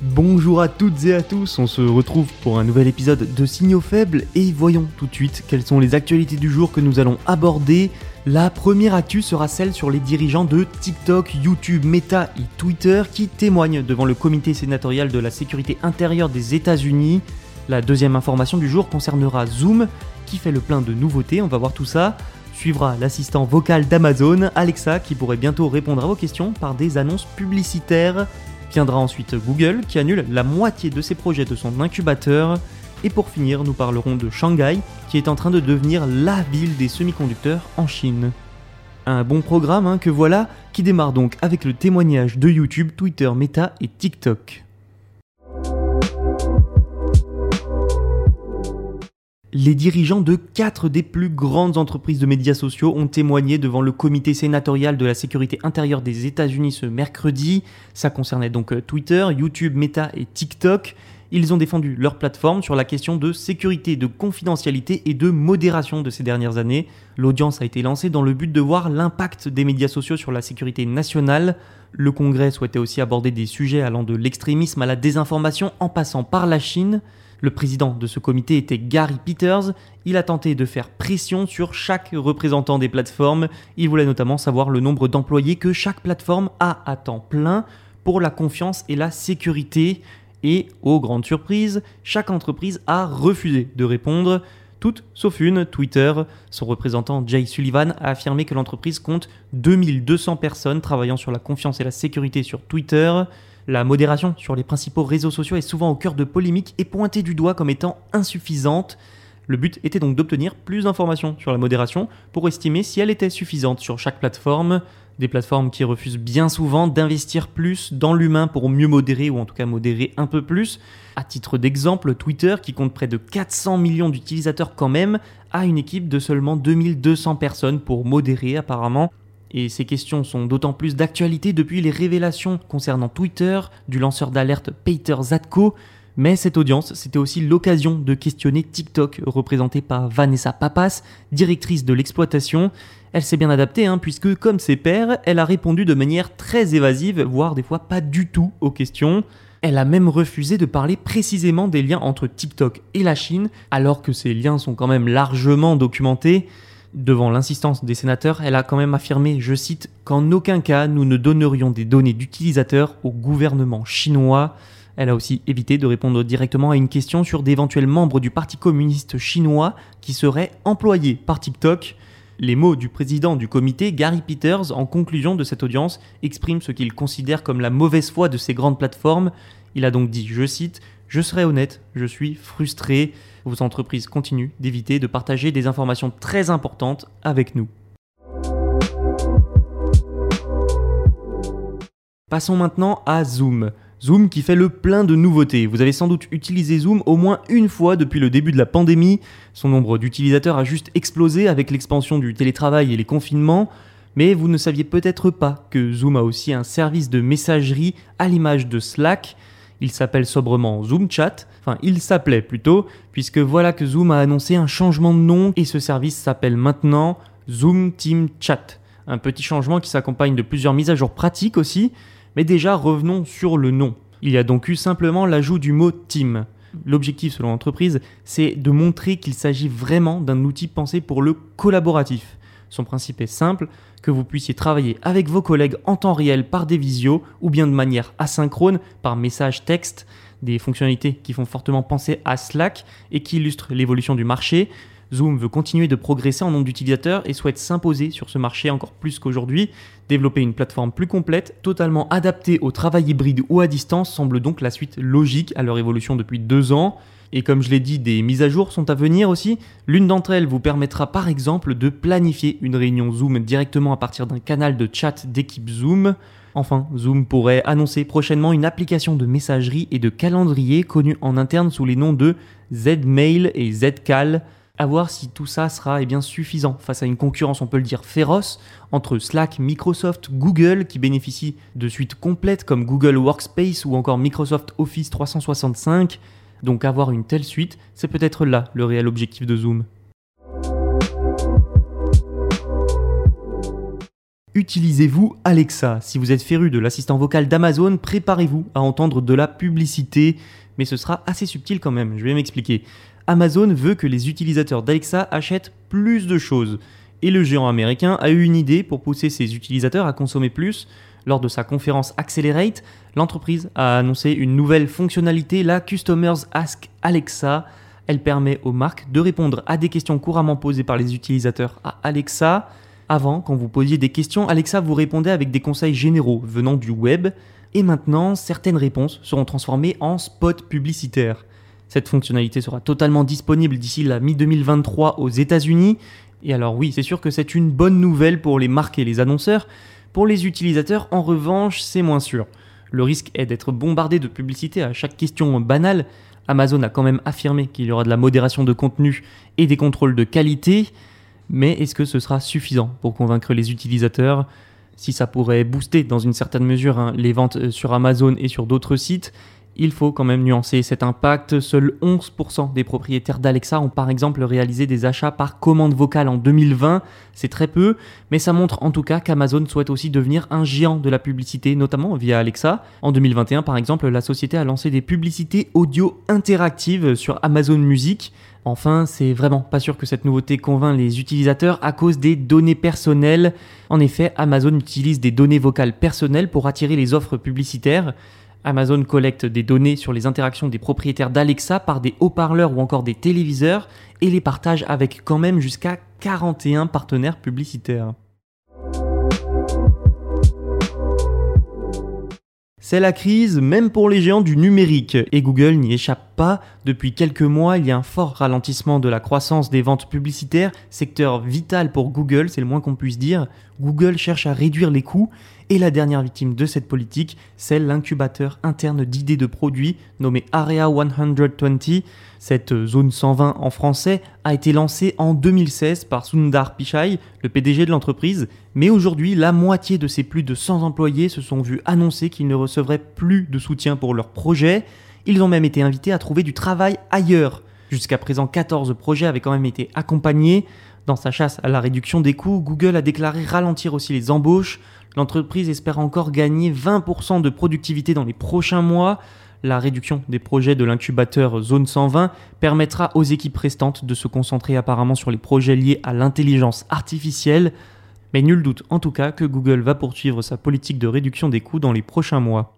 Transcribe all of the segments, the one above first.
Bonjour à toutes et à tous, on se retrouve pour un nouvel épisode de Signaux faibles et voyons tout de suite quelles sont les actualités du jour que nous allons aborder. La première actu sera celle sur les dirigeants de TikTok, YouTube, Meta et Twitter qui témoignent devant le comité sénatorial de la sécurité intérieure des États-Unis. La deuxième information du jour concernera Zoom qui fait le plein de nouveautés, on va voir tout ça. Suivra l'assistant vocal d'Amazon, Alexa, qui pourrait bientôt répondre à vos questions par des annonces publicitaires. Viendra ensuite Google qui annule la moitié de ses projets de son incubateur. Et pour finir, nous parlerons de Shanghai qui est en train de devenir la ville des semi-conducteurs en Chine. Un bon programme hein, que voilà, qui démarre donc avec le témoignage de YouTube, Twitter, Meta et TikTok. Les dirigeants de quatre des plus grandes entreprises de médias sociaux ont témoigné devant le comité sénatorial de la sécurité intérieure des États-Unis ce mercredi. Ça concernait donc Twitter, YouTube, Meta et TikTok. Ils ont défendu leur plateforme sur la question de sécurité, de confidentialité et de modération de ces dernières années. L'audience a été lancée dans le but de voir l'impact des médias sociaux sur la sécurité nationale. Le Congrès souhaitait aussi aborder des sujets allant de l'extrémisme à la désinformation en passant par la Chine. Le président de ce comité était Gary Peters. Il a tenté de faire pression sur chaque représentant des plateformes. Il voulait notamment savoir le nombre d'employés que chaque plateforme a à temps plein pour la confiance et la sécurité. Et, aux grandes surprises, chaque entreprise a refusé de répondre. Toutes sauf une, Twitter. Son représentant Jay Sullivan a affirmé que l'entreprise compte 2200 personnes travaillant sur la confiance et la sécurité sur Twitter. La modération sur les principaux réseaux sociaux est souvent au cœur de polémiques et pointée du doigt comme étant insuffisante. Le but était donc d'obtenir plus d'informations sur la modération pour estimer si elle était suffisante sur chaque plateforme. Des plateformes qui refusent bien souvent d'investir plus dans l'humain pour mieux modérer ou en tout cas modérer un peu plus. À titre d'exemple, Twitter, qui compte près de 400 millions d'utilisateurs quand même, a une équipe de seulement 2200 personnes pour modérer apparemment. Et ces questions sont d'autant plus d'actualité depuis les révélations concernant Twitter du lanceur d'alerte Peter Zatko. Mais cette audience, c'était aussi l'occasion de questionner TikTok, représentée par Vanessa Papas, directrice de l'exploitation. Elle s'est bien adaptée, hein, puisque comme ses pairs, elle a répondu de manière très évasive, voire des fois pas du tout aux questions. Elle a même refusé de parler précisément des liens entre TikTok et la Chine, alors que ces liens sont quand même largement documentés. Devant l'insistance des sénateurs, elle a quand même affirmé, je cite, qu'en aucun cas nous ne donnerions des données d'utilisateurs au gouvernement chinois. Elle a aussi évité de répondre directement à une question sur d'éventuels membres du Parti communiste chinois qui seraient employés par TikTok. Les mots du président du comité, Gary Peters, en conclusion de cette audience, expriment ce qu'il considère comme la mauvaise foi de ces grandes plateformes. Il a donc dit, je cite, Je serai honnête, je suis frustré. Vos entreprises continuent d'éviter de partager des informations très importantes avec nous. Passons maintenant à Zoom. Zoom qui fait le plein de nouveautés. Vous avez sans doute utilisé Zoom au moins une fois depuis le début de la pandémie. Son nombre d'utilisateurs a juste explosé avec l'expansion du télétravail et les confinements. Mais vous ne saviez peut-être pas que Zoom a aussi un service de messagerie à l'image de Slack. Il s'appelle sobrement Zoom Chat, enfin il s'appelait plutôt, puisque voilà que Zoom a annoncé un changement de nom et ce service s'appelle maintenant Zoom Team Chat. Un petit changement qui s'accompagne de plusieurs mises à jour pratiques aussi, mais déjà revenons sur le nom. Il y a donc eu simplement l'ajout du mot Team. L'objectif selon l'entreprise, c'est de montrer qu'il s'agit vraiment d'un outil pensé pour le collaboratif. Son principe est simple, que vous puissiez travailler avec vos collègues en temps réel par des visios ou bien de manière asynchrone par message texte, des fonctionnalités qui font fortement penser à Slack et qui illustrent l'évolution du marché. Zoom veut continuer de progresser en nombre d'utilisateurs et souhaite s'imposer sur ce marché encore plus qu'aujourd'hui. Développer une plateforme plus complète, totalement adaptée au travail hybride ou à distance semble donc la suite logique à leur évolution depuis deux ans. Et comme je l'ai dit, des mises à jour sont à venir aussi. L'une d'entre elles vous permettra par exemple de planifier une réunion Zoom directement à partir d'un canal de chat d'équipe Zoom. Enfin, Zoom pourrait annoncer prochainement une application de messagerie et de calendrier connue en interne sous les noms de Zmail et Zcal. À voir si tout ça sera eh bien, suffisant face à une concurrence, on peut le dire, féroce entre Slack, Microsoft, Google qui bénéficient de suites complètes comme Google Workspace ou encore Microsoft Office 365. Donc avoir une telle suite, c'est peut-être là le réel objectif de Zoom. Utilisez-vous Alexa Si vous êtes féru de l'assistant vocal d'Amazon, préparez-vous à entendre de la publicité, mais ce sera assez subtil quand même, je vais m'expliquer. Amazon veut que les utilisateurs d'Alexa achètent plus de choses. Et le géant américain a eu une idée pour pousser ses utilisateurs à consommer plus. Lors de sa conférence Accelerate, l'entreprise a annoncé une nouvelle fonctionnalité, la Customers Ask Alexa. Elle permet aux marques de répondre à des questions couramment posées par les utilisateurs à Alexa. Avant, quand vous posiez des questions, Alexa vous répondait avec des conseils généraux venant du web. Et maintenant, certaines réponses seront transformées en spots publicitaires. Cette fonctionnalité sera totalement disponible d'ici la mi-2023 aux États-Unis. Et alors oui, c'est sûr que c'est une bonne nouvelle pour les marques et les annonceurs. Pour les utilisateurs, en revanche, c'est moins sûr. Le risque est d'être bombardé de publicité à chaque question banale. Amazon a quand même affirmé qu'il y aura de la modération de contenu et des contrôles de qualité. Mais est-ce que ce sera suffisant pour convaincre les utilisateurs? Si ça pourrait booster dans une certaine mesure hein, les ventes sur Amazon et sur d'autres sites, il faut quand même nuancer cet impact. Seuls 11% des propriétaires d'Alexa ont par exemple réalisé des achats par commande vocale en 2020. C'est très peu, mais ça montre en tout cas qu'Amazon souhaite aussi devenir un géant de la publicité, notamment via Alexa. En 2021 par exemple, la société a lancé des publicités audio interactives sur Amazon Music. Enfin, c'est vraiment pas sûr que cette nouveauté convainc les utilisateurs à cause des données personnelles. En effet, Amazon utilise des données vocales personnelles pour attirer les offres publicitaires. Amazon collecte des données sur les interactions des propriétaires d'Alexa par des haut-parleurs ou encore des téléviseurs et les partage avec quand même jusqu'à 41 partenaires publicitaires. C'est la crise même pour les géants du numérique et Google n'y échappe Depuis quelques mois, il y a un fort ralentissement de la croissance des ventes publicitaires, secteur vital pour Google, c'est le moins qu'on puisse dire. Google cherche à réduire les coûts et la dernière victime de cette politique, c'est l'incubateur interne d'idées de produits nommé Area 120. Cette zone 120 en français a été lancée en 2016 par Sundar Pichai, le PDG de l'entreprise, mais aujourd'hui la moitié de ses plus de 100 employés se sont vus annoncer qu'ils ne recevraient plus de soutien pour leur projet. Ils ont même été invités à trouver du travail ailleurs. Jusqu'à présent, 14 projets avaient quand même été accompagnés. Dans sa chasse à la réduction des coûts, Google a déclaré ralentir aussi les embauches. L'entreprise espère encore gagner 20% de productivité dans les prochains mois. La réduction des projets de l'incubateur Zone 120 permettra aux équipes restantes de se concentrer apparemment sur les projets liés à l'intelligence artificielle. Mais nul doute en tout cas que Google va poursuivre sa politique de réduction des coûts dans les prochains mois.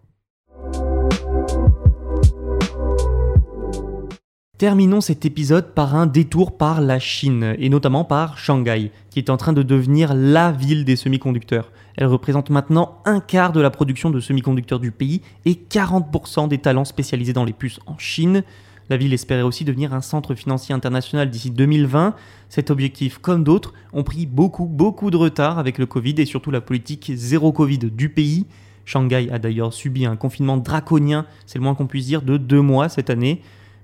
Terminons cet épisode par un détour par la Chine, et notamment par Shanghai, qui est en train de devenir la ville des semi-conducteurs. Elle représente maintenant un quart de la production de semi-conducteurs du pays et 40% des talents spécialisés dans les puces en Chine. La ville espérait aussi devenir un centre financier international d'ici 2020. Cet objectif, comme d'autres, ont pris beaucoup, beaucoup de retard avec le Covid et surtout la politique zéro Covid du pays. Shanghai a d'ailleurs subi un confinement draconien, c'est le moins qu'on puisse dire, de deux mois cette année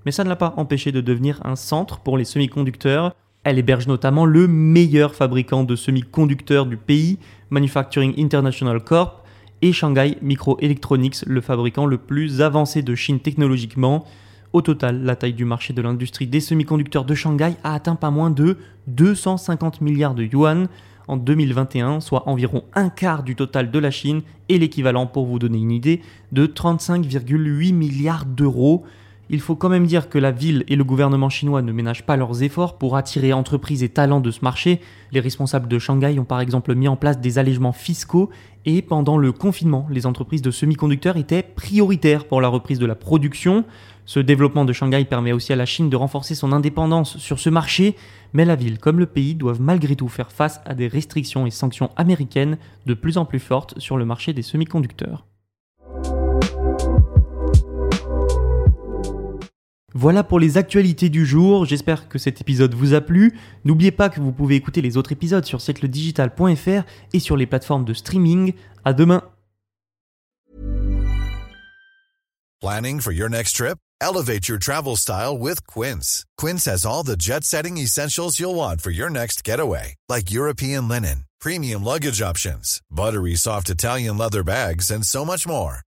mais ça ne l'a pas empêché de devenir un centre pour les semi-conducteurs. Elle héberge notamment le meilleur fabricant de semi-conducteurs du pays, Manufacturing International Corp, et Shanghai Microelectronics, le fabricant le plus avancé de Chine technologiquement. Au total, la taille du marché de l'industrie des semi-conducteurs de Shanghai a atteint pas moins de 250 milliards de yuan en 2021, soit environ un quart du total de la Chine et l'équivalent, pour vous donner une idée, de 35,8 milliards d'euros. Il faut quand même dire que la ville et le gouvernement chinois ne ménagent pas leurs efforts pour attirer entreprises et talents de ce marché. Les responsables de Shanghai ont par exemple mis en place des allègements fiscaux et pendant le confinement, les entreprises de semi-conducteurs étaient prioritaires pour la reprise de la production. Ce développement de Shanghai permet aussi à la Chine de renforcer son indépendance sur ce marché, mais la ville comme le pays doivent malgré tout faire face à des restrictions et sanctions américaines de plus en plus fortes sur le marché des semi-conducteurs. Voilà pour les actualités du jour, j'espère que cet épisode vous a plu. N'oubliez pas que vous pouvez écouter les autres épisodes sur siècledigital.fr et sur les plateformes de streaming. À demain. Planning for your next trip? Elevate your travel style with Quince. Quince has all the jet-setting essentials you'll want for your next getaway, like European linen, premium luggage options, buttery soft Italian leather bags, and so much more.